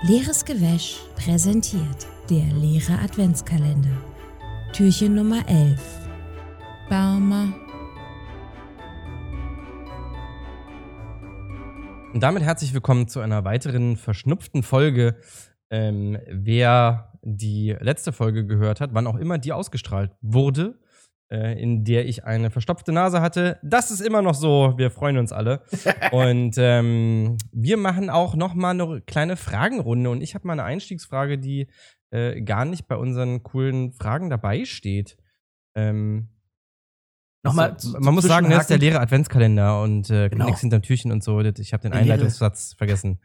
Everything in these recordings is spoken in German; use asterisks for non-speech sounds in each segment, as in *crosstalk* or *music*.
Leeres Gewäsch präsentiert der leere Adventskalender. Türchen Nummer 11. Baumer. Und damit herzlich willkommen zu einer weiteren verschnupften Folge. Ähm, wer die letzte Folge gehört hat, wann auch immer die ausgestrahlt wurde, äh, in der ich eine verstopfte Nase hatte, das ist immer noch so. Wir freuen uns alle. *laughs* und ähm, wir machen auch noch mal eine kleine Fragenrunde. Und ich habe mal eine Einstiegsfrage, die äh, gar nicht bei unseren coolen Fragen dabei steht. Ähm, Nochmal, also, man muss sagen, das ist der leere Adventskalender und äh, Genau. nichts hinterm Türchen und so. Ich habe den Einleitungssatz vergessen.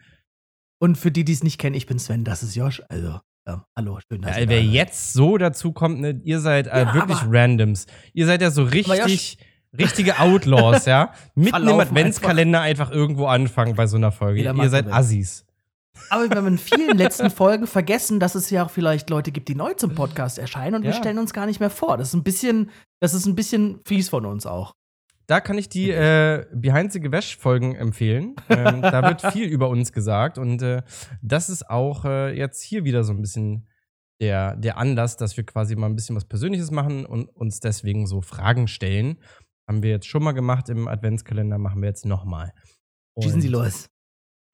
Und für die, die es nicht kennen, ich bin Sven, das ist Josh. Also, ja, hallo, schön, dass Ja, ihr wer da seid. jetzt so dazu kommt, ne, ihr seid äh, Ja, wirklich Randoms. Ihr seid ja so richtig, richtige Outlaws, ja. *laughs* Mitten im Adventskalender einfach. irgendwo anfangen bei so einer Folge. Ihr seid will. Assis. Aber wir haben in vielen letzten *laughs* Folgen vergessen, dass es ja auch vielleicht Leute gibt, die neu zum Podcast erscheinen und wir Ja. stellen uns gar nicht mehr vor. Das ist ein bisschen, das ist ein bisschen fies von uns auch. Da kann ich die äh, Behind the Gewäsch-Folgen empfehlen. Ähm, da wird *laughs* viel über uns gesagt und äh, das ist auch äh, jetzt hier wieder so ein bisschen der, der Anlass, dass wir quasi mal ein bisschen was Persönliches machen und uns deswegen so Fragen stellen. Haben wir jetzt schon mal gemacht im Adventskalender, machen wir jetzt nochmal. Schießen Sie los.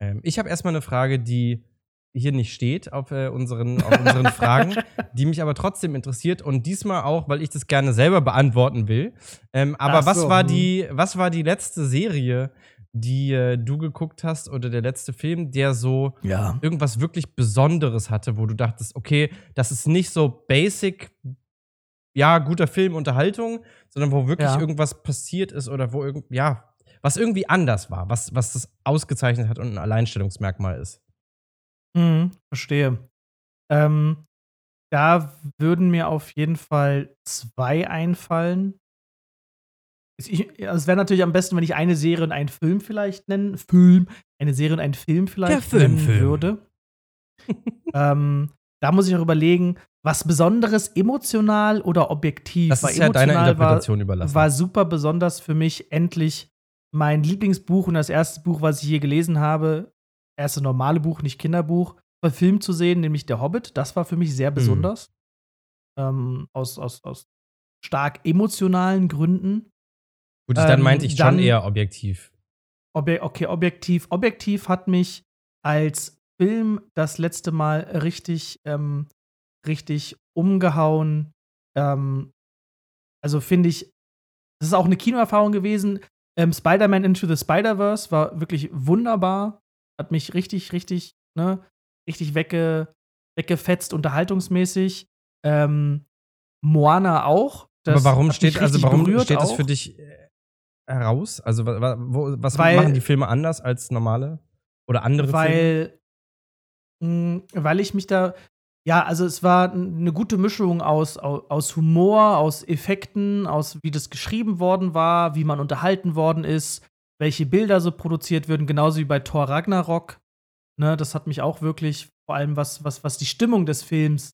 Ähm, ich habe erstmal eine Frage, die hier nicht steht auf, äh, unseren, auf unseren *laughs* Fragen, die mich aber trotzdem interessiert und diesmal auch, weil ich das gerne selber beantworten will. Ähm, aber Ach was so, war hm. die, was war die letzte Serie, die äh, du geguckt hast oder der letzte Film, der so Ja. irgendwas wirklich Besonderes hatte, wo du dachtest, okay, das ist nicht so basic, ja, guter Film, Unterhaltung, sondern wo wirklich Ja. irgendwas passiert ist oder wo irgend, ja, was irgendwie anders war, was, was das ausgezeichnet hat und ein Alleinstellungsmerkmal ist. Mhm, verstehe. Ähm, da würden mir auf jeden Fall zwei einfallen. Ich, also es wäre natürlich am besten, wenn ich eine Serie und einen Film vielleicht nennen. Film. Eine Serie und einen Film vielleicht Film, nennen Film. würde. *laughs* ähm, da muss ich noch überlegen, was Besonderes emotional oder objektiv. Das ist ja deiner Interpretation überlassen. war super besonders für mich, endlich mein Lieblingsbuch und das erste Buch, was ich je gelesen habe, erste normale Buch, nicht Kinderbuch, verfilmt zu sehen, nämlich Der Hobbit. Das war für mich sehr besonders. Ähm, aus, aus, aus stark emotionalen Gründen. Gut, dann ähm, meinte ich schon dann- eher objektiv. Obje okay, objektiv. Objektiv hat mich als Film das letzte Mal richtig, ähm, richtig umgehauen. Ähm, also finde ich, das ist auch eine Kinoerfahrung gewesen. Ähm, Spider-Man Into the Spider-Verse war wirklich wunderbar. Hat mich richtig, richtig, ne, richtig wegge, weggefetzt, unterhaltungsmäßig. Ähm, Moana auch. Aber warum steht, also warum steht das auch. für dich äh, heraus? Also wo, was Weil- machen die Filme anders als normale oder andere Filme? weil, mh, weil ich mich da, ja, also es war eine gute Mischung aus, aus Humor, aus Effekten, aus wie das geschrieben worden war, wie man unterhalten worden ist, welche Bilder so produziert würden, genauso wie bei Thor Ragnarok. Ne, das hat mich auch wirklich, vor allem was, was, was die Stimmung des Films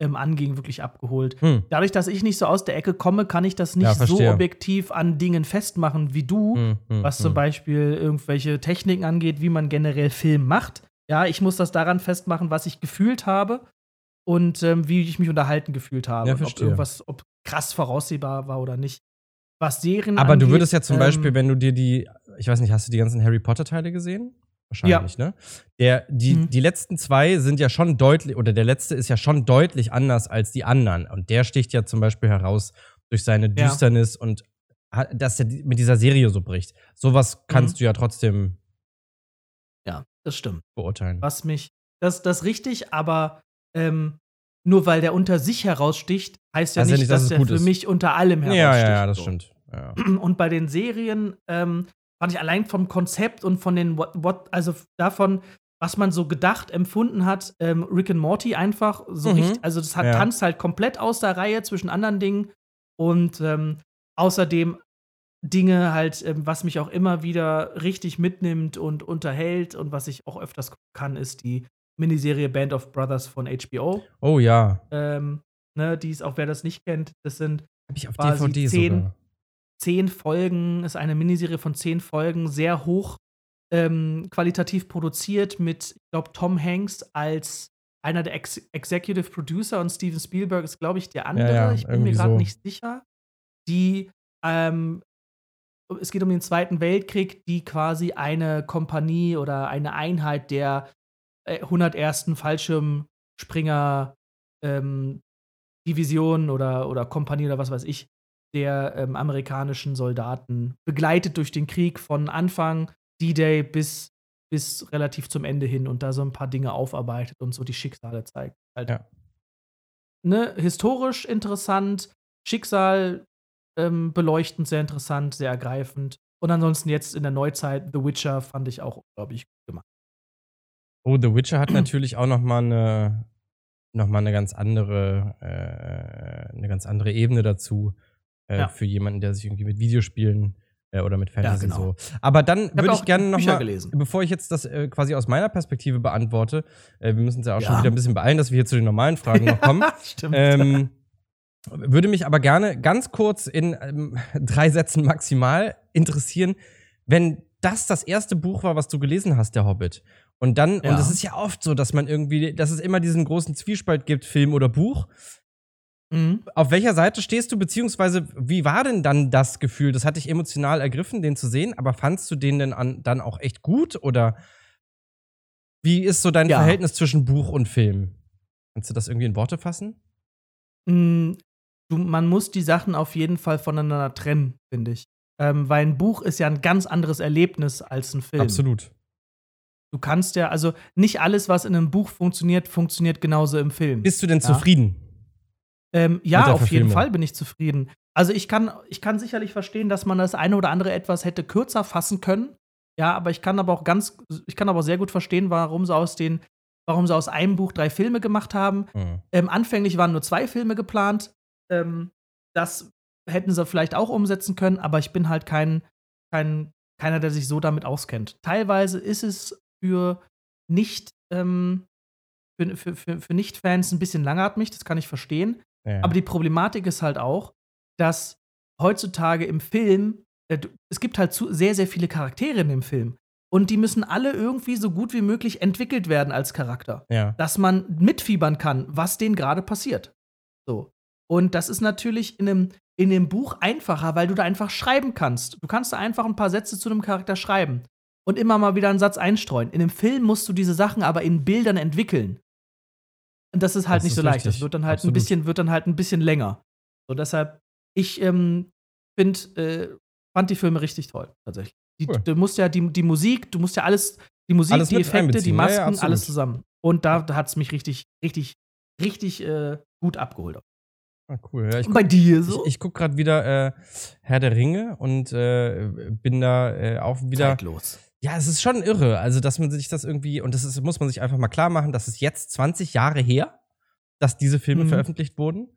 ähm, anging, wirklich abgeholt. Hm. Dadurch, dass ich nicht so aus der Ecke komme, kann ich das nicht Ja, so objektiv an Dingen festmachen wie du Hm, hm, was hm. zum Beispiel irgendwelche Techniken angeht, wie man generell Film macht. Ja, ich muss das daran festmachen, was ich gefühlt habe und ähm, wie ich mich unterhalten gefühlt habe. Ja, ob irgendwas, ob krass voraussehbar war oder nicht. Was Serien Aber du angeht, würdest ja zum ähm, Beispiel, wenn du dir die, ich weiß nicht, hast du die ganzen Harry Potter-Teile gesehen? Wahrscheinlich, ne? Der, die, Mhm. die letzten zwei sind ja schon deutlich, oder der letzte ist ja schon deutlich anders als die anderen. Und der sticht ja zum Beispiel heraus durch seine Düsternis und ha- dass er mit dieser Serie so bricht. Sowas kannst Mhm. du ja trotzdem Ja, das stimmt. beurteilen. Was mich, das, das ist richtig, aber ähm, nur weil der unter sich heraussticht, heißt ja ja nicht, dass dass gut für ist. mich unter allem Ja, heraussticht. ja, ja, das so. stimmt. Ja. *clears throat* Und bei den Serien ähm, fand ich allein vom Konzept und von den, what, what, also davon, was man so gedacht, empfunden hat, ähm, Rick and Morty einfach so Mhm. richtig, also das hat, Ja. tanzt halt komplett aus der Reihe zwischen anderen Dingen und ähm, außerdem Dinge halt, ähm, was mich auch immer wieder richtig mitnimmt und unterhält und was ich auch öfters gucken kann, ist die Miniserie Band of Brothers von HBO. Oh ja. Ähm, ne, die ist, auch wer das nicht kennt, das sind Hab ich auf Quasi DVD zehn- sogar. Zehn Folgen, ist eine Miniserie von zehn Folgen, sehr hoch ähm, qualitativ produziert mit, ich glaube, Tom Hanks als einer der Ex Executive Producer und Steven Spielberg ist, glaube ich, der andere. Ja, ja, ich bin mir gerade so. nicht sicher. Die, ähm, es geht um den Zweiten Weltkrieg, die quasi eine Kompanie oder eine Einheit der äh, 101. Fallschirmspringer ähm, Division oder, oder Kompanie oder was weiß ich, der ähm, amerikanischen Soldaten begleitet durch den Krieg von Anfang D-Day bis, bis relativ zum Ende hin und da so ein paar Dinge aufarbeitet und so die Schicksale zeigt. Halt. Ja. Ne, historisch interessant, Schicksal ähm, beleuchtend, sehr interessant, sehr ergreifend. Und ansonsten jetzt in der Neuzeit The Witcher fand ich auch unglaublich gut gemacht. Oh, The Witcher hat natürlich auch noch mal eine, noch mal eine ganz andere, äh, eine ganz andere Ebene dazu äh, Ja. für jemanden, der sich irgendwie mit Videospielen äh, oder mit Fantasy genau. so. Aber dann würde ich gerne noch mal, gelesen. bevor ich jetzt das äh, quasi aus meiner Perspektive beantworte, äh, wir müssen uns ja auch schon Ja. wieder ein bisschen beeilen, dass wir hier zu den normalen Fragen noch kommen. *laughs* Stimmt. Ähm, würde mich aber gerne ganz kurz in ähm, drei Sätzen maximal interessieren, wenn das das erste Buch war, was du gelesen hast, der Hobbit. Und dann, Ja. und es ist ja oft so, dass man irgendwie, dass es immer diesen großen Zwiespalt gibt, Film oder Buch. Mhm. Auf welcher Seite stehst du, beziehungsweise wie war denn dann das Gefühl? Das hat dich emotional ergriffen, den zu sehen, aber fandst du den denn an, dann auch echt gut? Oder wie ist so dein Ja. Verhältnis zwischen Buch und Film? Kannst du das irgendwie in Worte fassen? Mm, Du, man muss die Sachen auf jeden Fall voneinander trennen, finde ich. Ähm, weil ein Buch ist ja ein ganz anderes Erlebnis als ein Film. Absolut. Du kannst ja, also nicht alles, was in einem Buch funktioniert, funktioniert genauso im Film. Bist du denn Ja. zufrieden? Ähm, ja, auf jeden. Fall bin ich zufrieden. Also ich kann, ich kann sicherlich verstehen, dass man das eine oder andere etwas hätte kürzer fassen können. Ja, aber ich kann aber auch ganz, ich kann aber sehr gut verstehen, warum sie aus den, warum sie aus einem Buch drei Filme gemacht haben. Mhm. Ähm, anfänglich waren nur zwei Filme geplant. Ähm, das hätten sie vielleicht auch umsetzen können, aber ich bin halt kein, kein, keiner, der sich so damit auskennt. Teilweise ist es für nicht, ähm, für, für, für, für Nicht-Fans ein bisschen langatmig, das kann ich verstehen. Ja. Aber die Problematik ist halt auch, dass heutzutage im Film, äh, es gibt halt zu, sehr, sehr viele Charaktere in dem Film. Und die müssen alle irgendwie so gut wie möglich entwickelt werden als Charakter. ja. Dass man mitfiebern kann, was denen gerade passiert. So. Und das ist natürlich in einem, in dem Buch einfacher, weil du da einfach schreiben kannst. Du kannst da einfach ein paar Sätze zu einem Charakter schreiben und immer mal wieder einen Satz einstreuen. In einem Film musst du diese Sachen aber in Bildern entwickeln. Und das ist halt Das nicht ist so leicht. richtig. Das wird dann halt Absolut. ein bisschen, wird dann halt ein bisschen länger. So, deshalb, ich ähm, find, äh, fand die Filme richtig toll, tatsächlich. Die, Cool. Du musst ja die, die Musik, du musst ja alles, die Musik, Alles die Effekte, die einbeziehen. Ja, ja, Masken, alles zusammen. Und da, da hat es mich richtig, richtig, richtig äh, gut abgeholt. Ah, cool. Ja, ich Und bei dir so? Ich, ich gucke gerade wieder äh, Herr der Ringe und äh, bin da äh, auch wieder. Zeitlos. Ja, es ist schon irre. Also, dass man sich das irgendwie, und das ist, muss man sich einfach mal klar machen, das ist jetzt 20 Jahre her, dass diese Filme Mhm. veröffentlicht wurden.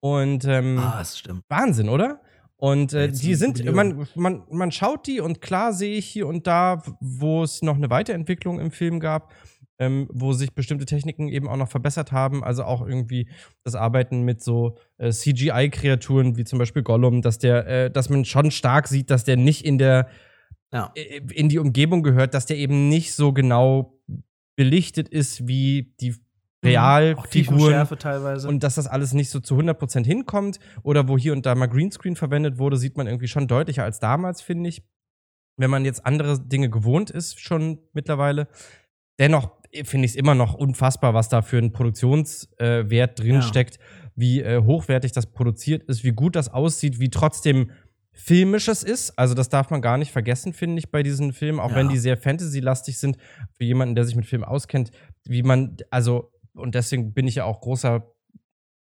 Und ähm, Ah, das stimmt. Wahnsinn, oder? Und äh, die sind, man, man, man schaut die und klar sehe ich hier und da, wo es noch eine Weiterentwicklung im Film gab, ähm, wo sich bestimmte Techniken eben auch noch verbessert haben. Also auch irgendwie das Arbeiten mit so äh, CGI-Kreaturen wie zum Beispiel Gollum, dass der, äh, dass man schon stark sieht, dass der nicht in der Ja. äh, in die Umgebung gehört, dass der eben nicht so genau belichtet ist wie die Mhm. Realfiguren und dass das alles nicht so zu 100% hinkommt oder wo hier und da mal Greenscreen verwendet wurde, sieht man irgendwie schon deutlicher als damals, finde ich. Wenn man jetzt andere Dinge gewohnt ist, schon mittlerweile. Dennoch finde ich es immer noch unfassbar, was da für ein Produktionswert äh, drin Ja. wie äh, hochwertig das produziert ist, wie gut das aussieht, wie trotzdem filmisch es ist. Also, das darf man gar nicht vergessen, finde ich, bei diesen Filmen, auch Ja. wenn die sehr Fantasy-lastig sind, für jemanden, der sich mit Filmen auskennt, wie man, also, und deswegen bin ich ja auch großer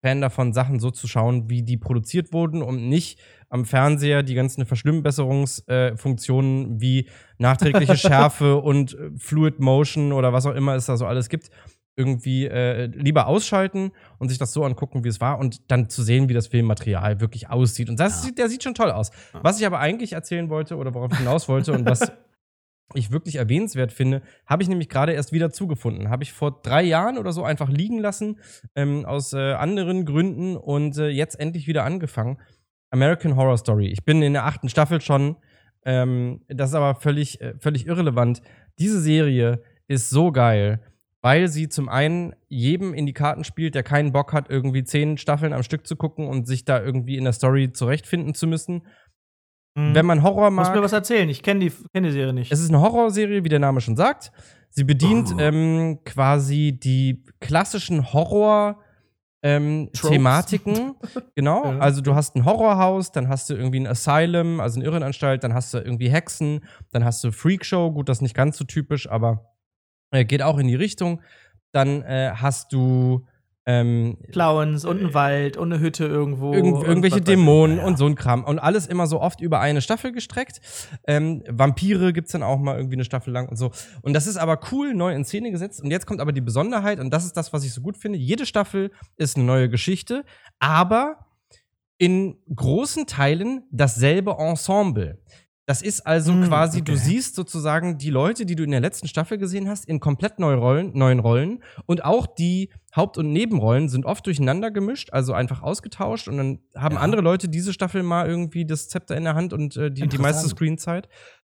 Fan davon, Sachen so zu schauen, wie die produziert wurden und nicht am Fernseher die ganzen Verschlimmbesserungsfunktionen wie nachträgliche *laughs* Schärfe und äh, Fluid Motion oder was auch immer es da so alles gibt, irgendwie äh, lieber ausschalten und sich das so angucken, wie es war und dann zu sehen, wie das Filmmaterial wirklich aussieht. Und das Ja. sieht, der sieht schon toll aus. Ja. Was ich aber eigentlich erzählen wollte oder worauf ich hinaus wollte und was *laughs* ich wirklich erwähnenswert finde, habe ich nämlich gerade erst wieder zugefunden. Habe ich vor drei Jahren oder so einfach liegen lassen, ähm, aus äh, anderen Gründen und äh, jetzt endlich wieder angefangen. American Horror Story. Ich bin in der achten Staffel schon. Ähm, das ist aber völlig, äh, völlig irrelevant. Diese Serie ist so geil, weil sie zum einen jedem in die Karten spielt, der keinen Bock hat, irgendwie zehn Staffeln am Stück zu gucken und sich da irgendwie in der Story zurechtfinden zu müssen. Mhm. Wenn man Horror mag. Muss mir was erzählen, ich kenne die, kenn die Serie nicht. Es ist eine Horrorserie, wie der Name schon sagt. Sie bedient Oh. ähm, quasi die klassischen Horror- ähm. Thematiken, *laughs* genau. Ja. Also du hast ein Horrorhaus, dann hast du irgendwie ein Asylum, also eine Irrenanstalt, dann hast du irgendwie Hexen, dann hast du Freakshow, gut, das ist nicht ganz so typisch, aber äh, geht auch in die Richtung. Dann äh, hast du ähm, Clowns und ein Wald und eine Hütte irgendwo. Irgend, und irgendwelche. Dämonen Ja. und so ein Kram. Und alles immer so oft über eine Staffel gestreckt. Ähm, Vampire gibt's dann auch mal irgendwie eine Staffel lang und so. Und das ist aber cool, neu in Szene gesetzt. Und jetzt kommt aber die Besonderheit, und das ist das, was ich so gut finde. Jede Staffel ist eine neue Geschichte, aber in großen Teilen dasselbe Ensemble. Das ist also Mm, quasi, du okay. siehst sozusagen die Leute, die du in der letzten Staffel gesehen hast, in komplett neue Rollen, neuen Rollen. Und auch die Haupt- und Nebenrollen sind oft durcheinander gemischt, also einfach ausgetauscht. Und dann haben Ja. andere Leute diese Staffel mal irgendwie das Zepter in der Hand und äh, die, die meiste. Screenzeit.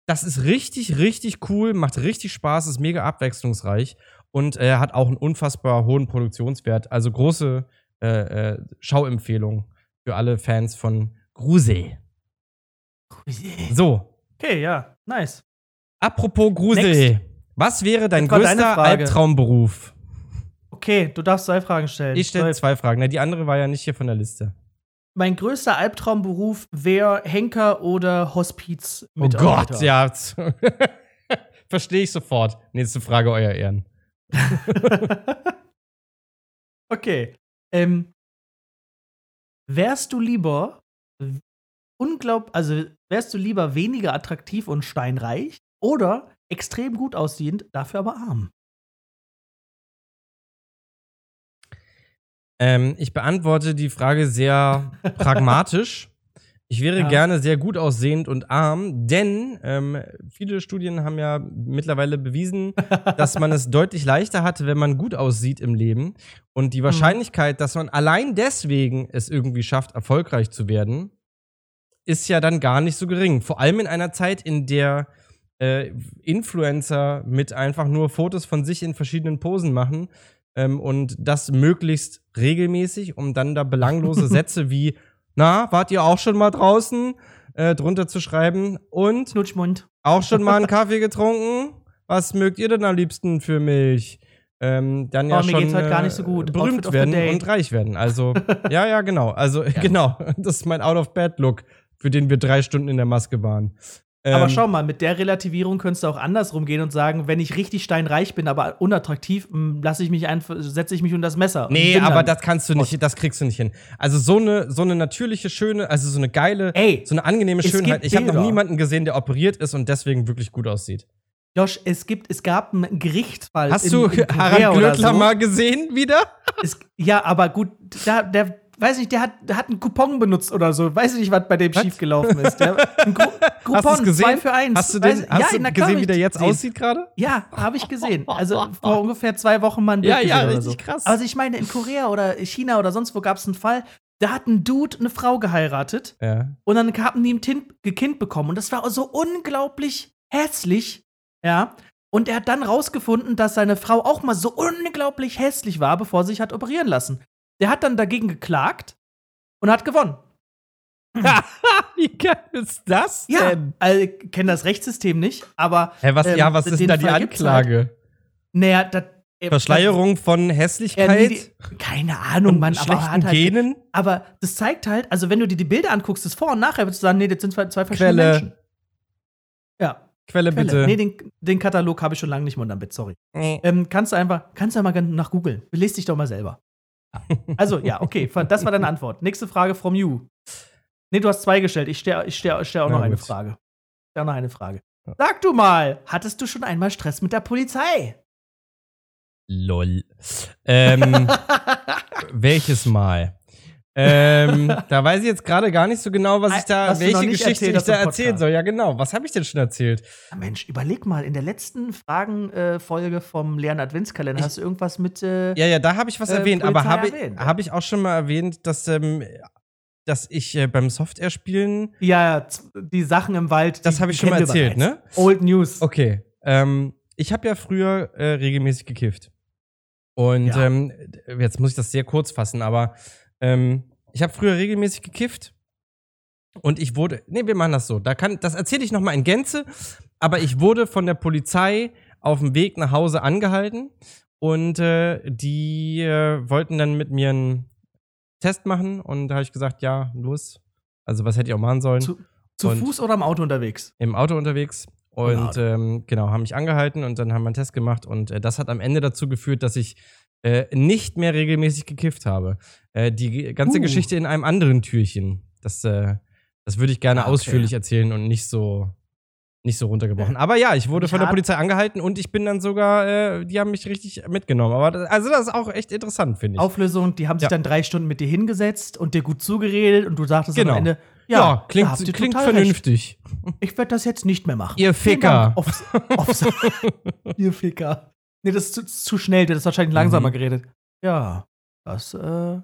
Das ist richtig, richtig cool, macht richtig Spaß, ist mega abwechslungsreich und äh, hat auch einen unfassbar hohen Produktionswert. Also große äh, äh, Schauempfehlung für alle Fans von Grusel. So, Okay, ja, nice. apropos Grusel. Next. Was wäre dein größter. Albtraumberuf? Okay, du darfst zwei Fragen stellen. Ich stelle zwei Fragen. Na, die andere war ja nicht hier von der Liste. Mein größter Albtraumberuf wäre Henker oder Hospiz. Oh Gott, ja. *laughs* Verstehe ich sofort. Nächste Frage, euer Ehren. *laughs* okay. Ähm, wärst du lieber unglaub, also wärst du lieber weniger attraktiv und steinreich oder extrem gut aussehend, dafür aber arm? Ähm, ich beantworte die Frage sehr *laughs* pragmatisch. Ich wäre Ja. gerne sehr gut aussehend und arm, denn ähm, viele Studien haben ja mittlerweile bewiesen, dass man es *laughs* deutlich leichter hat, wenn man gut aussieht im Leben. Und die Wahrscheinlichkeit, dass man allein deswegen es irgendwie schafft, erfolgreich zu werden, ist ja dann gar nicht so gering. Vor allem in einer Zeit, in der äh, Influencer mit einfach nur Fotos von sich in verschiedenen Posen machen ähm, und das möglichst regelmäßig, um dann da belanglose *laughs* Sätze wie Na, wart ihr auch schon mal draußen? Äh, drunter zu schreiben und Knutschmund. auch schon mal einen *laughs* Kaffee getrunken? Was mögt ihr denn am liebsten für Milch? Ähm, dann ja Oh, mir schon geht's heute gar äh, nicht so gut. Outfit berühmt werden und reich werden. Also, *laughs* ja, ja, genau. Also, genau. Das ist mein Out-of-Bed-Look, für den wir drei Stunden in der Maske waren. Aber Ähm, schau mal, mit der Relativierung könntest du auch andersrum gehen und sagen, wenn ich richtig steinreich bin, aber unattraktiv, lasse ich mich einfach, setze ich mich unter das Messer. Nee, aber das kannst du nicht, das kriegst du nicht hin. Also so eine, so eine natürliche, schöne, also so eine geile, Ey, so eine angenehme Schönheit. Ich habe noch niemanden gesehen, der operiert ist und deswegen wirklich gut aussieht. Josh, es gibt, es gab einen Gerichtsfall. Hast in- du in Harald Glöckler so. mal gesehen wieder? Es, ja, aber gut, da, der, weiß nicht, der hat, der hat einen Coupon benutzt oder so. Weiß ich nicht, was bei dem Was? schiefgelaufen ist. Der, ein Gru- *laughs* Coupon, Hast gesehen? zwei für eins. Hast du Weiß- den, hast ja, du gesehen, wie der jetzt gesehen. aussieht gerade? Ja, habe ich gesehen. Also *laughs* vor ungefähr zwei Wochen mal ein Bild Ja, ja, richtig so. krass. Also ich meine, in Korea oder China oder sonst wo gab es einen Fall, da hat ein Dude eine Frau geheiratet Ja. und dann haben die ein Kind bekommen. Und das war so unglaublich hässlich. Ja. Und er hat dann rausgefunden, dass seine Frau auch mal so unglaublich hässlich war, bevor sie sich hat operieren lassen. Der hat dann dagegen geklagt und hat gewonnen. *laughs* wie geil ist das Ja, denn? also, ich kenne das Rechtssystem nicht, aber Hä, was, ähm, ja, was ist denn den da die Fall halt. Anklage? naja, das. äh, Verschleierung von das- Hässlichkeit? äh, die, keine Ahnung, Mann, aber, halt, Genen? aber das zeigt halt, also wenn du dir die Bilder anguckst, das Vor- und Nachher, würdest du sagen, nee, das sind zwei, zwei verschiedene Quelle. Menschen. Ja, Quelle, Quelle. bitte. Nee, den, den Katalog habe ich schon lange nicht mehr unterm Bett, sorry. Nee. Ähm, kannst du einfach, kannst du ja mal nach googeln. Belest dich doch mal selber. Also, ja, okay, das war deine Antwort. Nächste Frage from you. Nee, du hast zwei gestellt. Ich stelle ich stell, ich stell auch noch eine gut. Frage. Ich stell auch noch eine Frage. Sag du mal, hattest du schon einmal Stress mit der Polizei? Lol. Ähm, *laughs* welches Mal? Ähm, da weiß ich jetzt gerade gar nicht so genau, was ich da, Was welche Geschichte ich da erzählen soll. Ja, genau. Was habe ich denn schon erzählt? Ja, Mensch, überleg mal, in der letzten Fragenfolge vom leeren Adventskalender Ich- hast du irgendwas mit. Äh, Ja, ja, da habe ich was Äh, erwähnt, aber Polizei habe ich, erwähnt, ja. hab ich auch schon mal erwähnt, dass ähm, dass ich äh, beim Software-Spielen. Ja, die Sachen im Wald. Das habe ich schon mal erzählt, ne? Old News. Okay. Ähm, ich habe ja früher äh, regelmäßig gekifft. Und Ja. ähm, jetzt muss ich das sehr kurz fassen, aber ähm, ich habe früher regelmäßig gekifft. Und ich wurde. Nee, wir machen das so. Da kann, das erzähle ich nochmal in Gänze. Aber ich wurde von der Polizei auf dem Weg nach Hause angehalten. Und äh, die äh, wollten dann mit mir einen Test machen. Und da habe ich gesagt, ja, los. Also, was hätte ich auch machen sollen? Zu, zu Fuß oder im Auto unterwegs? im Auto unterwegs und Auto. ähm, genau, haben mich angehalten und dann haben wir einen Test gemacht und äh, das hat am Ende dazu geführt, dass ich äh, nicht mehr regelmäßig gekifft habe. Äh, die ganze Uh. Geschichte in einem anderen Türchen. Das, äh, das würde ich gerne Ah, okay. ausführlich erzählen und nicht so nicht so runtergebrochen. Aber ja, ich wurde Ich von der Polizei angehalten und ich bin dann sogar, äh, die haben mich richtig mitgenommen. Aber das, also das ist auch echt interessant, finde ich. Auflösung, die haben sich Ja. dann drei Stunden mit dir hingesetzt und dir gut zugeredet und du sagtest Genau. am Ende, ja, ja, klingt, klingt total recht. vernünftig. Ich werde das jetzt nicht mehr machen. Ihr Ficker. Aufs, aufs, *laughs* *laughs* ihr Ficker. Nee, das ist zu, zu schnell, der ist wahrscheinlich langsamer Mhm. geredet. Ja, das äh,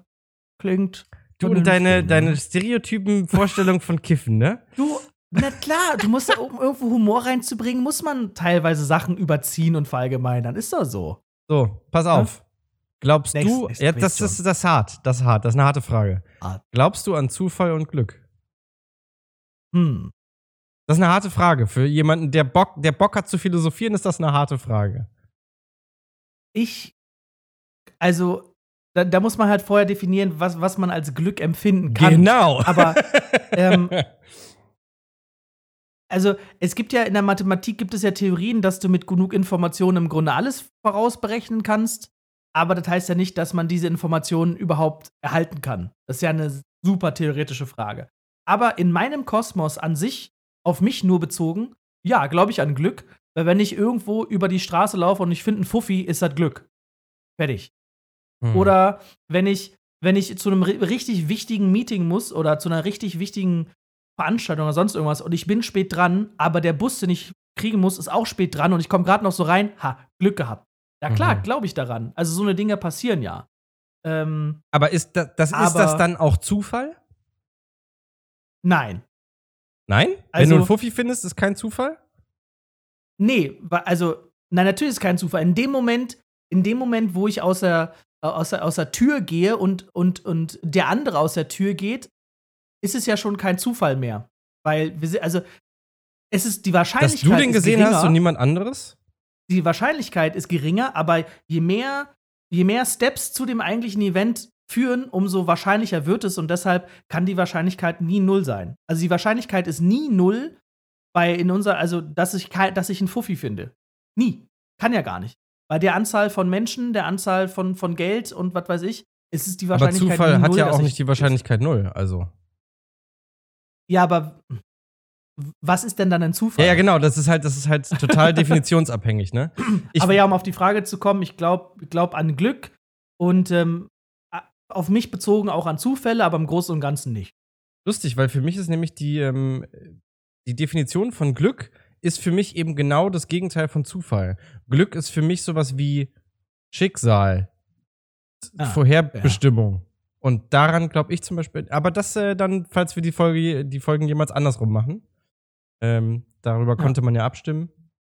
klingt. Du und deine, ne? deine stereotypen Vorstellungen von Kiffen, ne? Du, na klar, du musst, ja, um irgendwo Humor reinzubringen, muss man teilweise Sachen überziehen und verallgemeinern. Ist doch so. So, pass auf. Glaubst Nächste- du, ja, das ist das ist hart, das ist hart, das ist eine harte Frage. Hart. Glaubst du an Zufall und Glück? Hm. Das ist eine harte Frage. Für jemanden, der Bock, der Bock hat zu philosophieren, ist das eine harte Frage. Ich, also, da, da muss man halt vorher definieren, was, was man als Glück empfinden kann. Genau. Aber, *laughs* ähm, Also, es gibt ja in der Mathematik gibt es ja Theorien, dass du mit genug Informationen im Grunde alles vorausberechnen kannst. Aber das heißt ja nicht, dass man diese Informationen überhaupt erhalten kann. Das ist ja eine super theoretische Frage. Aber in meinem Kosmos an sich, auf mich nur bezogen, ja, glaube ich an Glück. Weil wenn ich irgendwo über die Straße laufe und ich finde einen Fuffi, ist das Glück. Fertig. Hm. Oder wenn ich, wenn ich zu einem ri- richtig wichtigen Meeting muss oder zu einer richtig wichtigen Veranstaltung oder sonst irgendwas und ich bin spät dran, aber der Bus, den ich kriegen muss, ist auch spät dran und ich komme gerade noch so rein, ha, Glück gehabt. Ja klar, Mhm. glaube ich daran. Also so eine Dinge passieren ja. Ähm, Aber ist das, das, ist Aber- das dann auch Zufall? nein. Nein? Wenn Also- du einen Fuffi findest, ist kein Zufall? Nee, also, nein, natürlich ist kein Zufall. In dem Moment, in dem Moment, wo ich aus der, äh, aus der, aus der Tür gehe und, und, und der andere aus der Tür geht, ist es ja schon kein Zufall mehr. Weil wir sind, also, es ist die Dass Wahrscheinlichkeit. du den gesehen geringer, hast und niemand anderes? Die Wahrscheinlichkeit ist geringer, aber je mehr, je mehr Steps zu dem eigentlichen Event führen, umso wahrscheinlicher wird es und deshalb kann die Wahrscheinlichkeit nie null sein. Also die Wahrscheinlichkeit ist nie null bei in unser, also dass ich dass ich einen Fuffi finde. Nie. Kann ja gar nicht. Bei der Anzahl von Menschen, der Anzahl von, von Geld und was weiß ich, ist es die Aber Wahrscheinlichkeit Zufall nie hat null, ja auch ich- nicht die Wahrscheinlichkeit null. Also. Ja, aber was ist denn dann ein Zufall? Ja, ja, genau. Das ist halt, das ist halt total *laughs* definitionsabhängig, ne? Ich, aber ja, um auf die Frage zu kommen, ich glaube glaub an Glück und ähm, auf mich bezogen auch an Zufälle, aber im Großen und Ganzen nicht. lustig, weil für mich ist nämlich die, ähm, die Definition von Glück ist für mich eben genau das Gegenteil von Zufall. Glück ist für mich sowas wie Schicksal, Ah, Vorherbestimmung. Und daran glaube ich zum Beispiel, aber das äh, dann, falls wir die Folge, die Folgen jemals andersrum machen, ähm, darüber Ja. konnte man ja abstimmen.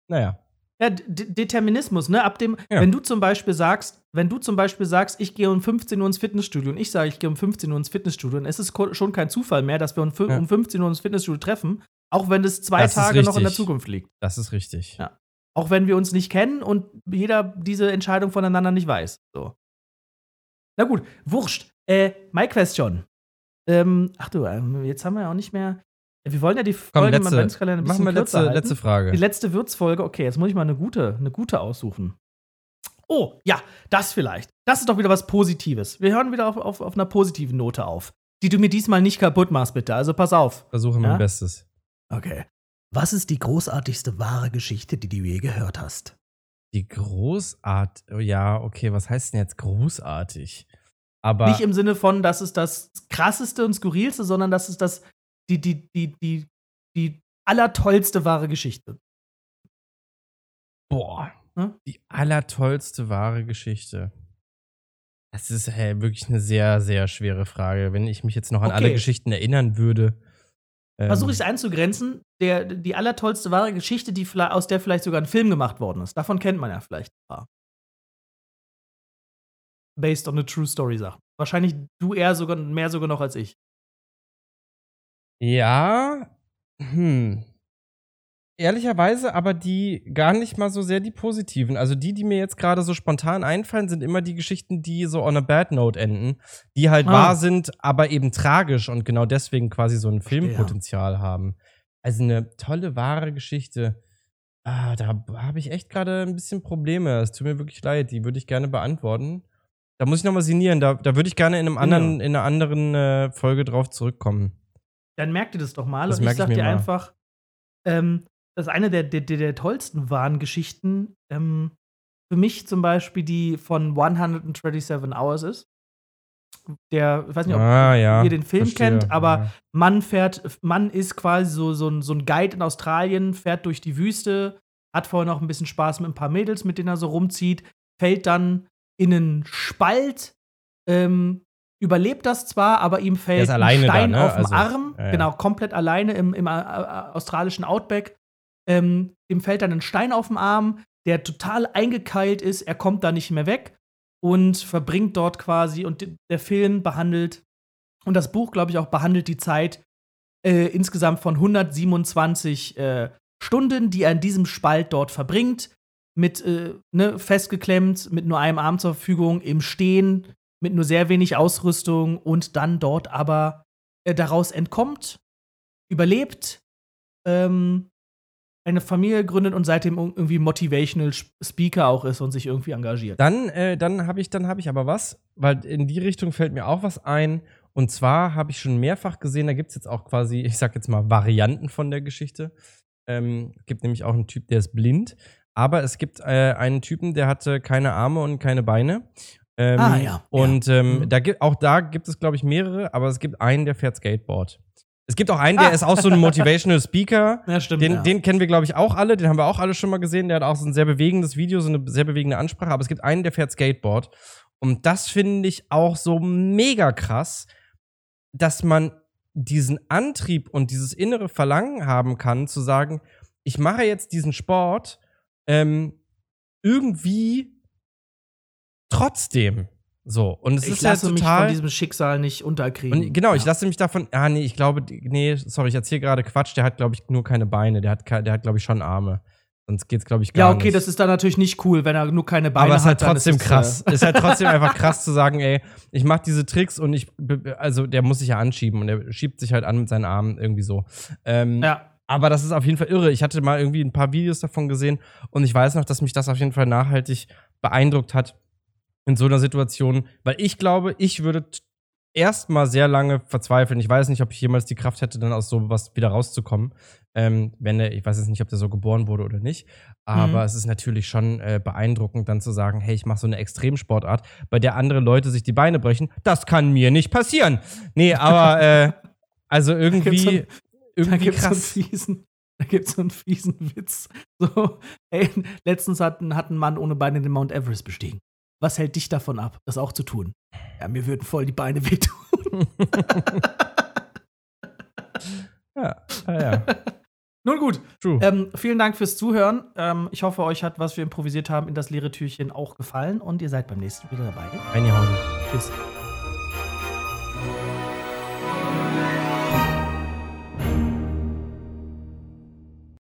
Naja. Ja, D Determinismus, ne? Ab dem, Ja. wenn du zum Beispiel sagst, wenn du zum Beispiel sagst, ich gehe um 15 Uhr ins Fitnessstudio und ich sage, ich gehe um 15 Uhr ins Fitnessstudio, dann ist es ko- schon kein Zufall mehr, dass wir um, Ja. um 15 Uhr ins Fitnessstudio treffen, auch wenn es zwei Das Tage noch in der. Zukunft liegt. Das ist richtig. Ja. Auch wenn wir uns nicht kennen und jeder diese Entscheidung voneinander nicht weiß. So. Na gut, wurscht. Äh, my question. Ähm, ach du, ähm, jetzt haben wir ja auch nicht mehr. Wir wollen ja die Komm, Folgen im letzte, Adventskalender ein machen bisschen wir kürzer letzte, halten. letzte Frage. Die letzte Würzfolge, okay, jetzt muss ich mal eine gute, eine gute aussuchen. Oh, ja, das vielleicht. Das ist doch wieder was Positives. Wir hören wieder auf, auf, auf einer positiven Note auf. Die du mir diesmal nicht kaputt machst, bitte. Also pass auf. Versuche mein Ja? Bestes. Okay. Was ist die großartigste wahre Geschichte, die du je gehört hast? Die Großart, oh ja, okay, was heißt denn jetzt großartig? Aber Nicht im Sinne von, das ist das krasseste und skurrilste, sondern das ist das, die, die, die, die, die allertollste wahre Geschichte. boah, Hm? die allertollste wahre Geschichte. Das ist hey, wirklich eine sehr, sehr schwere Frage. Wenn ich mich jetzt noch an alle Okay. Geschichten erinnern würde. Ähm, Versuche ich es einzugrenzen. Der, die allertollste wahre Geschichte, die, aus der vielleicht sogar ein Film gemacht worden ist. Davon kennt man ja vielleicht ein paar. Based on a true story Sachen. Wahrscheinlich du eher sogar mehr sogar noch als ich. Ja, hm. Ehrlicherweise aber die gar nicht mal so sehr die positiven. Also die, die mir jetzt gerade so spontan einfallen, sind immer die Geschichten, die so on a bad note enden, die halt Ah. wahr sind, aber eben tragisch und genau deswegen quasi so ein. Filmpotenzial haben. Also eine tolle, wahre Geschichte. Ah, da habe ich echt gerade ein bisschen Probleme. Es tut mir wirklich leid. Die würde ich gerne beantworten. Da muss ich nochmal sinnieren. Da, da würde ich gerne in, einem anderen, in einer anderen äh, Folge drauf zurückkommen. Dann merkt ihr das doch mal. Das und ich ich sag mir dir mal. einfach, ähm, das ist eine der, der, der, tollsten wahren Geschichten. Ähm, für mich zum Beispiel die von 127 Hours ist. Der, ich weiß nicht, ob Ah, ja. ihr den Film Verstehe. kennt, aber Ja. Mann fährt, Mann ist quasi so, so, ein, so ein Guide in Australien, fährt durch die Wüste, hat vorher noch ein bisschen Spaß mit ein paar Mädels, mit denen er so rumzieht, fällt dann in einen Spalt, ähm, überlebt das zwar, aber ihm fällt ein alleine da, Stein ne? auf den Also, Arm, ja, ja. genau, komplett alleine im, im äh, äh, australischen Outback. Ähm, ihm fällt dann ein Stein auf den Arm, der total eingekeilt ist, er kommt da nicht mehr weg und verbringt dort quasi und der Film behandelt und das Buch, glaube ich, auch behandelt die Zeit äh, insgesamt von 127 äh, Stunden, die er in diesem Spalt dort verbringt, mit äh, ne, festgeklemmt, mit nur einem Arm zur Verfügung, im Stehen, mit nur sehr wenig Ausrüstung und dann dort aber äh, daraus entkommt, überlebt, ähm, eine Familie gründet und seitdem ir- irgendwie Motivational Sp- Speaker auch ist und sich irgendwie engagiert. Dann, äh, dann habe ich, dann habe ich aber was, weil in die Richtung fällt mir auch was ein. Und zwar habe ich schon mehrfach gesehen, da gibt es jetzt auch quasi, ich sag jetzt mal, Varianten von der Geschichte. Ähm, gibt nämlich auch einen Typ, der ist blind. Aber es gibt äh, einen Typen, der hatte keine Arme und keine Beine. Ähm, Ah, ja, Und Ähm, Mhm. da gibt, auch da gibt es, glaube ich, mehrere, aber es gibt einen, der fährt Skateboard. Es gibt auch einen, der Ah. ist auch so ein Motivational Speaker. *laughs* Ja, stimmt. Den, ja. den kennen wir, glaube ich, auch alle. Den haben wir auch alle schon mal gesehen. Der hat auch so ein sehr bewegendes Video, so eine sehr bewegende Ansprache. Aber es gibt einen, der fährt Skateboard. Und das finde ich auch so mega krass, dass man diesen Antrieb und dieses innere Verlangen haben kann, zu sagen, ich mache jetzt diesen Sport ähm, irgendwie trotzdem. So. Und es ich ist ja lasse mich von total. diesem Schicksal nicht unterkriegen. Und genau, ich Ja. lasse mich davon. Ah, nee, ich glaube, nee, sorry, ich erzähle gerade Quatsch. Der hat, glaube ich, nur keine Beine. Der hat, der hat glaube ich, schon Arme. Sonst geht's, glaube ich, gar Ja, okay, nicht. das ist dann natürlich nicht cool, wenn er nur keine Beine aber es ist halt hat. trotzdem äh, krass. Es ist halt trotzdem *laughs* einfach krass zu sagen, ey, ich mache diese Tricks und ich, also der muss sich ja anschieben und der schiebt sich halt an mit seinen Armen irgendwie so. Ähm, Ja. aber das ist auf jeden Fall irre. Ich hatte mal irgendwie ein paar Videos davon gesehen und ich weiß noch, dass mich das auf jeden Fall nachhaltig beeindruckt hat in so einer Situation, weil ich glaube, ich würde erstmal sehr lange verzweifeln. Ich weiß nicht, ob ich jemals die Kraft hätte, dann aus sowas wieder rauszukommen. Ähm, wenn der, ich weiß jetzt nicht, ob der so geboren wurde oder nicht, aber Mhm. es ist natürlich schon äh, beeindruckend, dann zu sagen, hey, ich mache so eine Extremsportart, bei der andere Leute sich die Beine brechen. Das kann mir nicht passieren. Nee, *laughs* aber äh, also irgendwie, Da irgendwie gibt's so einen krass. fiesen, da gibt's so einen fiesen Witz. So, *laughs* ey, letztens hat ein, hat ein Mann ohne Beine den Mount Everest bestiegen. Was hält dich davon ab, das auch zu tun? Ja, mir würden voll die Beine wehtun. *laughs* ja, ja, ja. *laughs* Nun gut, ähm, vielen Dank fürs Zuhören. Ähm, ich hoffe, euch hat, was wir improvisiert haben, in das leere Türchen auch gefallen und ihr seid beim nächsten wieder dabei. Reingehauen. Tschüss.